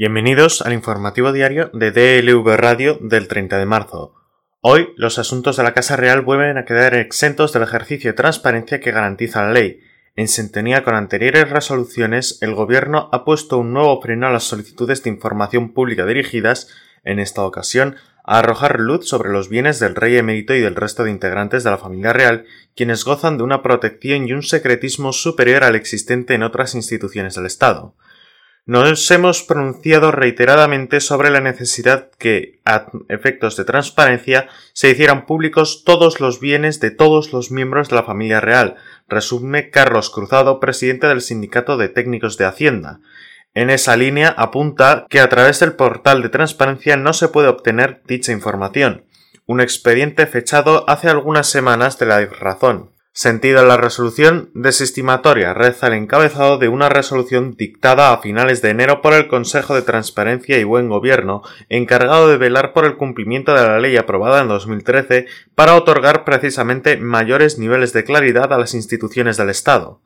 Bienvenidos al informativo diario de DLV Radio del 30 de marzo. Hoy los asuntos de la Casa Real vuelven a quedar exentos del ejercicio de transparencia que garantiza la ley. En sintonía con anteriores resoluciones, el Gobierno ha puesto un nuevo freno a las solicitudes de información pública dirigidas, en esta ocasión, a arrojar luz sobre los bienes del rey emérito y del resto de integrantes de la familia real, quienes gozan de una protección y un secretismo superior al existente en otras instituciones del Estado. Nos hemos pronunciado reiteradamente sobre la necesidad que, a efectos de transparencia, se hicieran públicos todos los bienes de todos los miembros de la familia real, resume Carlos Cruzado, presidente del Sindicato de Técnicos de Hacienda. En esa línea apunta que a través del portal de transparencia no se puede obtener dicha información. Un expediente fechado hace algunas semanas de la razón. Sentido la resolución desestimatoria, reza el encabezado de una resolución dictada a finales de enero por el Consejo de Transparencia y Buen Gobierno, encargado de velar por el cumplimiento de la ley aprobada en 2013 para otorgar precisamente mayores niveles de claridad a las instituciones del Estado.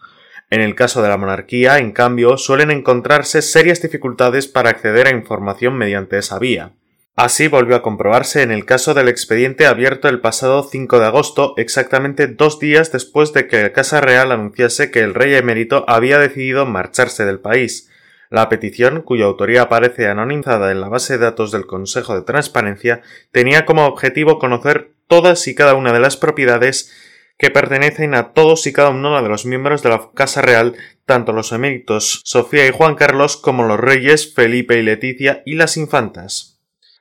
En el caso de la monarquía, en cambio, suelen encontrarse serias dificultades para acceder a información mediante esa vía. Así volvió a comprobarse en el caso del expediente abierto el pasado 5 de agosto, exactamente dos días después de que la Casa Real anunciase que el rey emérito había decidido marcharse del país. La petición, cuya autoría aparece anonimizada en la base de datos del Consejo de Transparencia, tenía como objetivo conocer todas y cada una de las propiedades que pertenecen a todos y cada uno de los miembros de la Casa Real, tanto los eméritos Sofía y Juan Carlos como los reyes Felipe y Leticia y las infantas.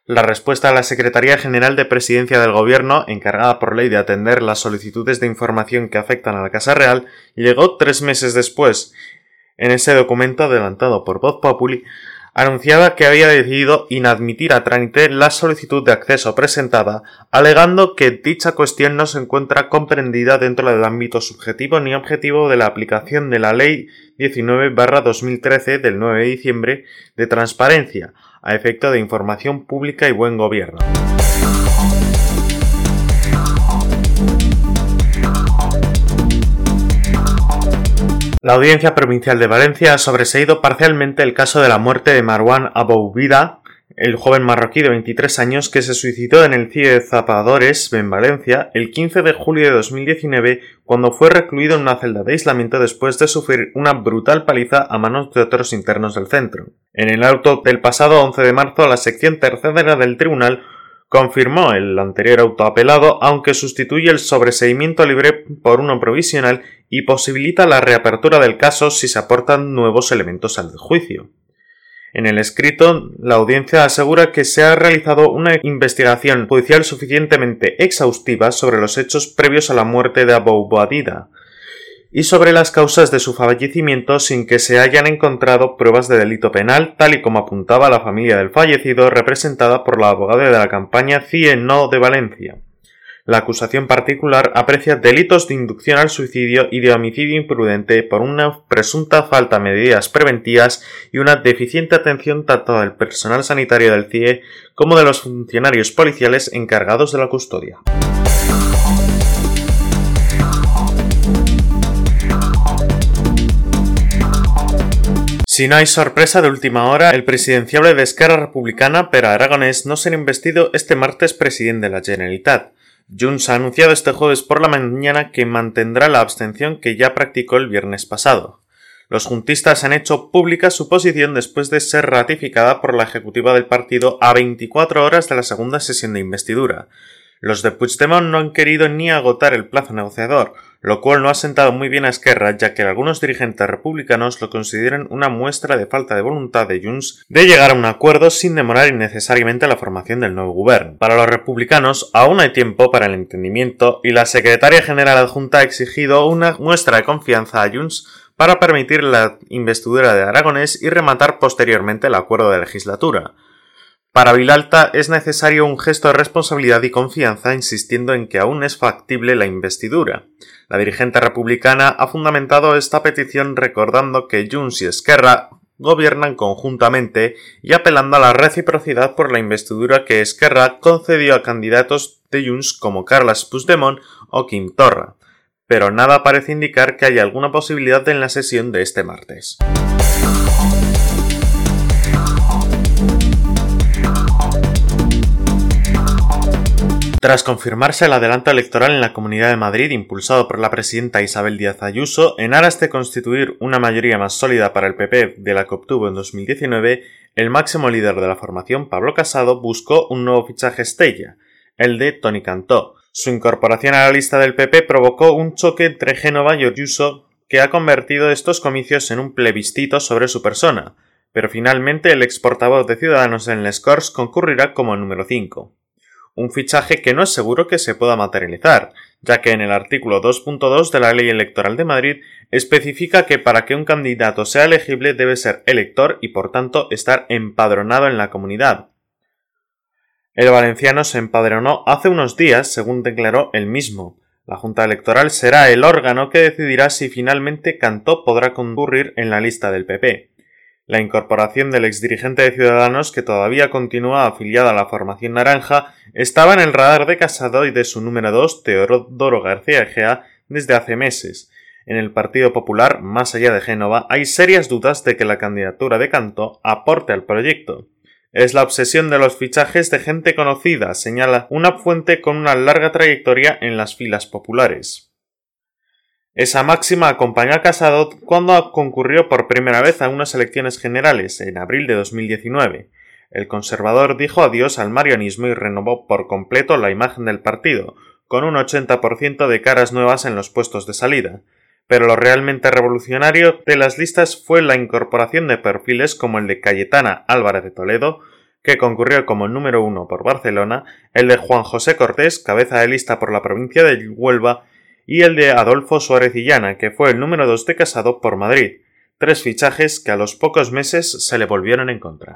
La respuesta a la Secretaría General de Presidencia del Gobierno, encargada por ley de atender las solicitudes de información que afectan a la Casa Real, llegó tres meses después. En ese documento adelantado por Voz Populi, anunciaba que había decidido inadmitir a trámite la solicitud de acceso presentada, alegando que dicha cuestión no se encuentra comprendida dentro del ámbito subjetivo ni objetivo de la aplicación de la Ley 19-2013 del 9 de diciembre de transparencia, a efecto de información pública y buen gobierno. La Audiencia Provincial de Valencia ha sobreseído parcialmente el caso de la muerte de Marwan Aboubida, el joven marroquí de 23 años que se suicidó en el CIE de Zapadores, en Valencia, el 15 de julio de 2019, cuando fue recluido en una celda de aislamiento después de sufrir una brutal paliza a manos de otros internos del centro. En el auto del pasado 11 de marzo, la sección tercera del tribunal confirmó el anterior auto apelado, aunque sustituye el sobreseimiento libre por uno provisional y posibilita la reapertura del caso si se aportan nuevos elementos al juicio. En el escrito, la audiencia asegura que se ha realizado una investigación judicial suficientemente exhaustiva sobre los hechos previos a la muerte de Abou Boadida, y sobre las causas de su fallecimiento sin que se hayan encontrado pruebas de delito penal, tal y como apuntaba la familia del fallecido representada por la abogada de la campaña CIE No de Valencia. La acusación particular aprecia delitos de inducción al suicidio y de homicidio imprudente por una presunta falta de medidas preventivas y una deficiente atención tanto del personal sanitario del CIE como de los funcionarios policiales encargados de la custodia. Si no hay sorpresa de última hora, el presidenciable de Esquerra Republicana, Pere Aragonés, no será investido este martes presidente de la Generalitat. Junts ha anunciado este jueves por la mañana que mantendrá la abstención que ya practicó el viernes pasado. Los juntistas han hecho pública su posición después de ser ratificada por la ejecutiva del partido a 24 horas de la segunda sesión de investidura. Los de Puigdemont no han querido ni agotar el plazo negociador, lo cual no ha sentado muy bien a Esquerra, ya que algunos dirigentes republicanos lo consideran una muestra de falta de voluntad de Junts de llegar a un acuerdo sin demorar innecesariamente la formación del nuevo gobierno. Para los republicanos, aún hay tiempo para el entendimiento y la secretaria general adjunta ha exigido una muestra de confianza a Junts para permitir la investidura de Aragonés y rematar posteriormente el acuerdo de legislatura. Para Vilalta es necesario un gesto de responsabilidad y confianza, insistiendo en que aún es factible la investidura. La dirigente republicana ha fundamentado esta petición recordando que Junts y Esquerra gobiernan conjuntamente y apelando a la reciprocidad por la investidura que Esquerra concedió a candidatos de Junts como Carles Puigdemont o Kim Torra. Pero nada parece indicar que haya alguna posibilidad en la sesión de este martes. Tras confirmarse el adelanto electoral en la Comunidad de Madrid impulsado por la presidenta Isabel Díaz Ayuso, en aras de constituir una mayoría más sólida para el PP de la que obtuvo en 2019, el máximo líder de la formación, Pablo Casado, buscó un nuevo fichaje estrella, el de Tony Cantó. Su incorporación a la lista del PP provocó un choque entre Génova y Ayuso que ha convertido estos comicios en un plebiscito sobre su persona, pero finalmente el ex portavoz de Ciudadanos en Les Corts concurrirá como número 5 un fichaje que no es seguro que se pueda materializar, ya que en el artículo 2.2 de la Ley Electoral de Madrid especifica que para que un candidato sea elegible debe ser elector y por tanto estar empadronado en la comunidad. El valenciano se empadronó hace unos días, según declaró él mismo. La Junta Electoral será el órgano que decidirá si finalmente Cantó podrá concurrir en la lista del PP. La incorporación del exdirigente de Ciudadanos, que todavía continúa afiliada a la formación naranja, estaba en el radar de Casado y de su número 2, Teodoro García Egea, desde hace meses. En el Partido Popular, más allá de Génova, hay serias dudas de que la candidatura de Canto aporte al proyecto. Es la obsesión de los fichajes de gente conocida, señala una fuente con una larga trayectoria en las filas populares. Esa máxima acompañó a Casado cuando concurrió por primera vez a unas elecciones generales en abril de 2019. El conservador dijo adiós al marianismo y renovó por completo la imagen del partido, con un 80% de caras nuevas en los puestos de salida. Pero lo realmente revolucionario de las listas fue la incorporación de perfiles como el de Cayetana Álvarez de Toledo, que concurrió como número uno por Barcelona, el de Juan José Cortés, cabeza de lista por la provincia de Huelva, y el de Adolfo Suárez Illana, que fue el número 2 de Casado por Madrid, tres fichajes que a los pocos meses se le volvieron en contra.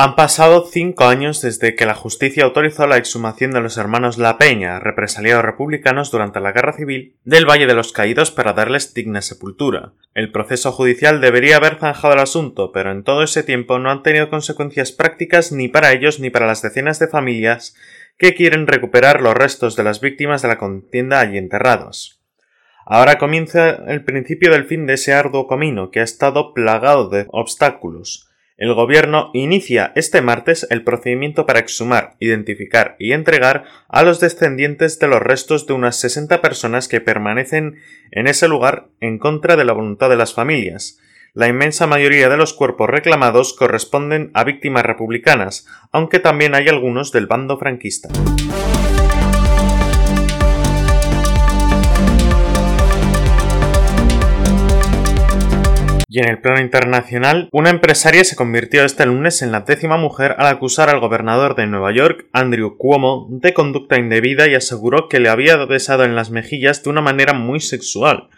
Han pasado cinco años desde que la justicia autorizó la exhumación de los hermanos La Peña, represaliados republicanos durante la Guerra Civil, del Valle de los Caídos para darles digna sepultura. El proceso judicial debería haber zanjado el asunto, pero en todo ese tiempo no han tenido consecuencias prácticas ni para ellos ni para las decenas de familias que quieren recuperar los restos de las víctimas de la contienda allí enterrados. Ahora comienza el principio del fin de ese arduo camino que ha estado plagado de obstáculos, el Gobierno inicia este martes el procedimiento para exhumar, identificar y entregar a los descendientes de los restos de unas 60 personas que permanecen en ese lugar en contra de la voluntad de las familias. La inmensa mayoría de los cuerpos reclamados corresponden a víctimas republicanas, aunque también hay algunos del bando franquista. Y en el plano internacional, una empresaria se convirtió este lunes en la décima mujer al acusar al gobernador de Nueva York, Andrew Cuomo, de conducta indebida y aseguró que le había besado en las mejillas de una manera muy sexual.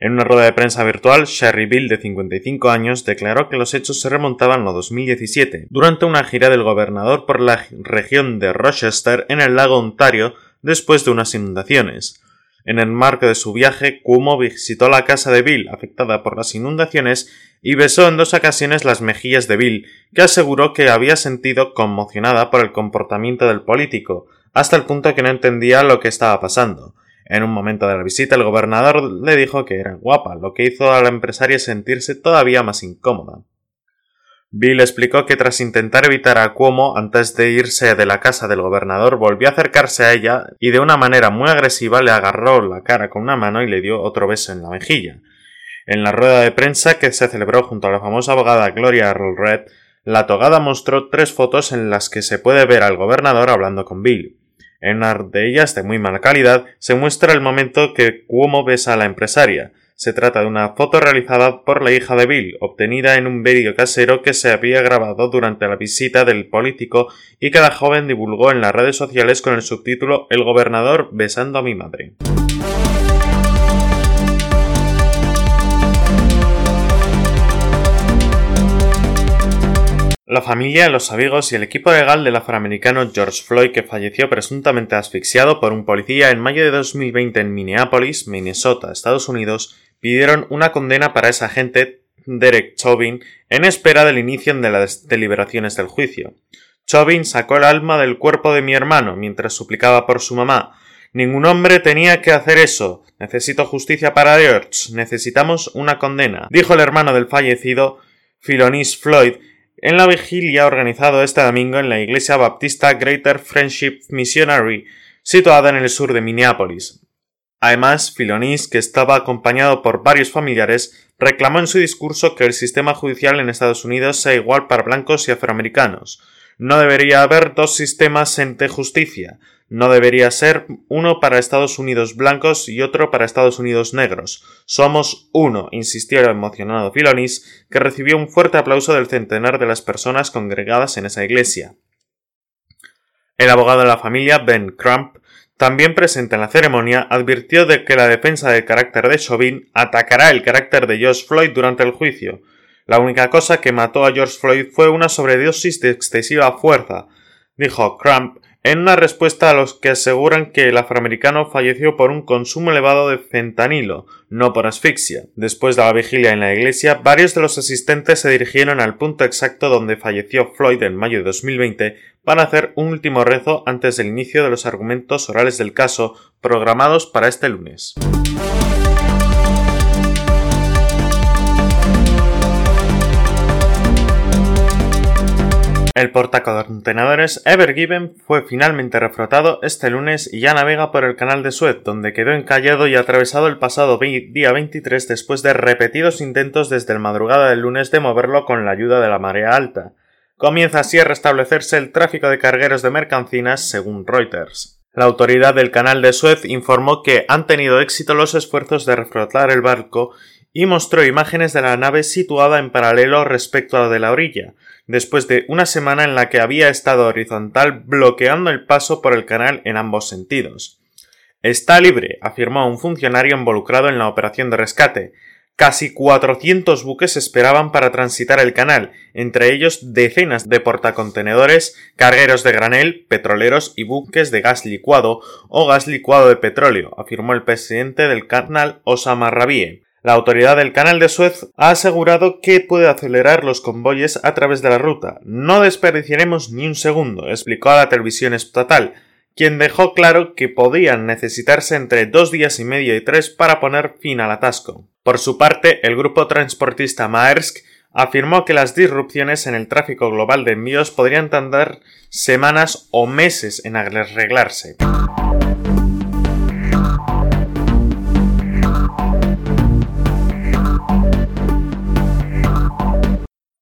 En una rueda de prensa virtual, Sherry Bill, de 55 años, declaró que los hechos se remontaban a 2017, durante una gira del gobernador por la región de Rochester en el lago Ontario después de unas inundaciones. En el marco de su viaje, Cuomo visitó la casa de Bill, afectada por las inundaciones, y besó en dos ocasiones las mejillas de Bill, que aseguró que había sentido conmocionada por el comportamiento del político, hasta el punto que no entendía lo que estaba pasando. En un momento de la visita, el gobernador le dijo que era guapa, lo que hizo a la empresaria sentirse todavía más incómoda. Bill explicó que tras intentar evitar a Cuomo antes de irse de la casa del gobernador volvió a acercarse a ella y de una manera muy agresiva le agarró la cara con una mano y le dio otro beso en la mejilla. En la rueda de prensa que se celebró junto a la famosa abogada Gloria Red, la togada mostró tres fotos en las que se puede ver al gobernador hablando con Bill. En una de ellas, de muy mala calidad, se muestra el momento que Cuomo besa a la empresaria, se trata de una foto realizada por la hija de Bill, obtenida en un vídeo casero que se había grabado durante la visita del político y que la joven divulgó en las redes sociales con el subtítulo El gobernador besando a mi madre. La familia, los amigos y el equipo legal del afroamericano George Floyd que falleció presuntamente asfixiado por un policía en mayo de 2020 en Minneapolis, Minnesota, Estados Unidos, pidieron una condena para ese agente Derek Chauvin en espera del inicio de las deliberaciones del juicio. Chauvin sacó el alma del cuerpo de mi hermano mientras suplicaba por su mamá. Ningún hombre tenía que hacer eso. Necesito justicia para George. Necesitamos una condena, dijo el hermano del fallecido Philonis Floyd en la vigilia organizada este domingo en la iglesia baptista Greater Friendship Missionary, situada en el sur de Minneapolis. Además, Philonis, que estaba acompañado por varios familiares, reclamó en su discurso que el sistema judicial en Estados Unidos sea igual para blancos y afroamericanos. No debería haber dos sistemas ante justicia. No debería ser uno para Estados Unidos blancos y otro para Estados Unidos negros. Somos uno, insistió el emocionado Philonis, que recibió un fuerte aplauso del centenar de las personas congregadas en esa iglesia. El abogado de la familia, Ben Crump, también presente en la ceremonia, advirtió de que la defensa del carácter de Chauvin atacará el carácter de George Floyd durante el juicio. La única cosa que mató a George Floyd fue una sobredosis de excesiva fuerza, dijo Crump en una respuesta a los que aseguran que el afroamericano falleció por un consumo elevado de fentanilo, no por asfixia. Después de la vigilia en la iglesia, varios de los asistentes se dirigieron al punto exacto donde falleció Floyd en mayo de 2020 para hacer un último rezo antes del inicio de los argumentos orales del caso programados para este lunes. El portacontenedores Ever Given fue finalmente reflotado este lunes y ya navega por el canal de Suez, donde quedó encallado y atravesado el pasado día 23 después de repetidos intentos desde el madrugada del lunes de moverlo con la ayuda de la marea alta. Comienza así a restablecerse el tráfico de cargueros de mercancías, según Reuters. La autoridad del canal de Suez informó que han tenido éxito los esfuerzos de reflotar el barco y mostró imágenes de la nave situada en paralelo respecto a la de la orilla, después de una semana en la que había estado horizontal bloqueando el paso por el canal en ambos sentidos. Está libre, afirmó un funcionario involucrado en la operación de rescate. Casi 400 buques esperaban para transitar el canal, entre ellos decenas de portacontenedores, cargueros de granel, petroleros y buques de gas licuado o gas licuado de petróleo, afirmó el presidente del canal Osama Rabie. La autoridad del canal de Suez ha asegurado que puede acelerar los convoyes a través de la ruta. No desperdiciaremos ni un segundo, explicó a la televisión estatal, quien dejó claro que podían necesitarse entre dos días y medio y tres para poner fin al atasco. Por su parte, el grupo transportista Maersk afirmó que las disrupciones en el tráfico global de envíos podrían tardar semanas o meses en arreglarse.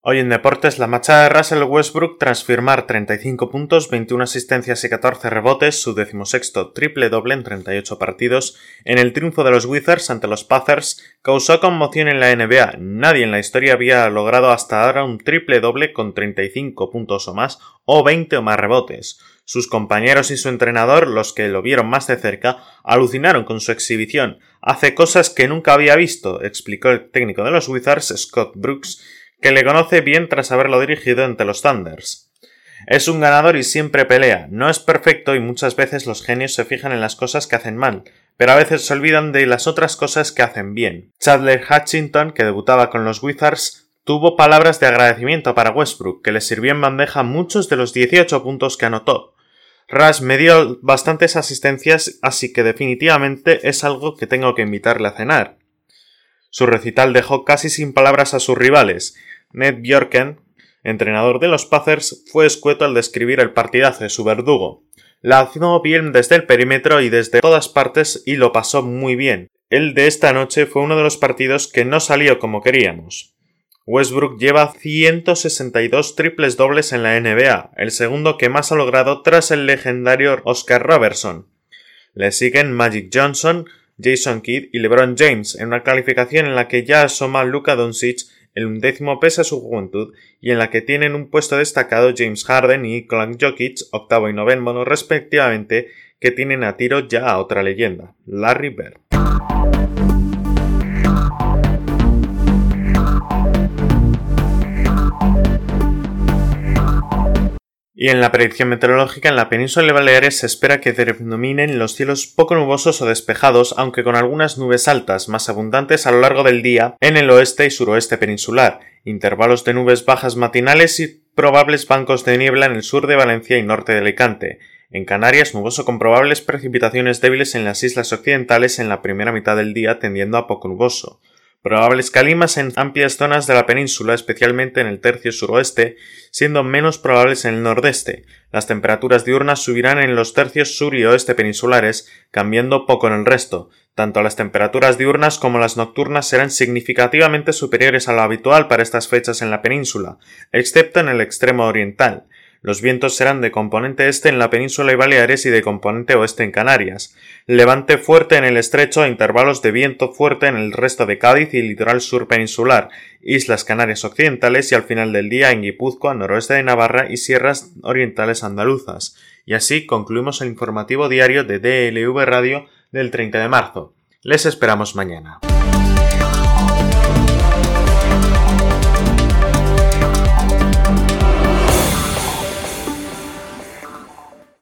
Hoy en deportes, la machada de Russell Westbrook tras firmar 35 puntos, 21 asistencias y 14 rebotes, su decimosexto triple doble en 38 partidos, en el triunfo de los Wizards ante los Panthers, causó conmoción en la NBA. Nadie en la historia había logrado hasta ahora un triple doble con 35 puntos o más, o 20 o más rebotes. Sus compañeros y su entrenador, los que lo vieron más de cerca, alucinaron con su exhibición. Hace cosas que nunca había visto, explicó el técnico de los Wizards, Scott Brooks, que le conoce bien tras haberlo dirigido entre los Thunders. Es un ganador y siempre pelea, no es perfecto y muchas veces los genios se fijan en las cosas que hacen mal, pero a veces se olvidan de las otras cosas que hacen bien. Chadler Hutchinson, que debutaba con los Wizards, tuvo palabras de agradecimiento para Westbrook, que le sirvió en bandeja muchos de los 18 puntos que anotó. Rush me dio bastantes asistencias, así que definitivamente es algo que tengo que invitarle a cenar. Su recital dejó casi sin palabras a sus rivales, Ned Bjorken, entrenador de los Pacers, fue escueto al describir el partidazo de su verdugo. La hizo bien desde el perímetro y desde todas partes y lo pasó muy bien. El de esta noche fue uno de los partidos que no salió como queríamos. Westbrook lleva 162 triples dobles en la NBA, el segundo que más ha logrado tras el legendario Oscar Robertson. Le siguen Magic Johnson, Jason Kidd y LeBron James en una calificación en la que ya asoma Luka Doncic el undécimo pese a su juventud y en la que tienen un puesto destacado James Harden y Clark Jokic, octavo y noveno respectivamente, que tienen a tiro ya a otra leyenda, Larry Bird. Y en la predicción meteorológica en la península de Baleares se espera que predominen los cielos poco nubosos o despejados, aunque con algunas nubes altas más abundantes a lo largo del día en el oeste y suroeste peninsular, intervalos de nubes bajas matinales y probables bancos de niebla en el sur de Valencia y norte de Alicante. En Canarias, nuboso con probables precipitaciones débiles en las islas occidentales en la primera mitad del día tendiendo a poco nuboso. Probables calimas en amplias zonas de la península, especialmente en el tercio suroeste, siendo menos probables en el nordeste. Las temperaturas diurnas subirán en los tercios sur y oeste peninsulares, cambiando poco en el resto. Tanto las temperaturas diurnas como las nocturnas serán significativamente superiores a lo habitual para estas fechas en la península, excepto en el extremo oriental. Los vientos serán de componente este en la península y Baleares y de componente oeste en Canarias. Levante fuerte en el estrecho e intervalos de viento fuerte en el resto de Cádiz y litoral sur peninsular, Islas Canarias occidentales y al final del día en Guipúzcoa, noroeste de Navarra y sierras orientales andaluzas. Y así concluimos el informativo diario de DLV Radio del 30 de marzo. Les esperamos mañana.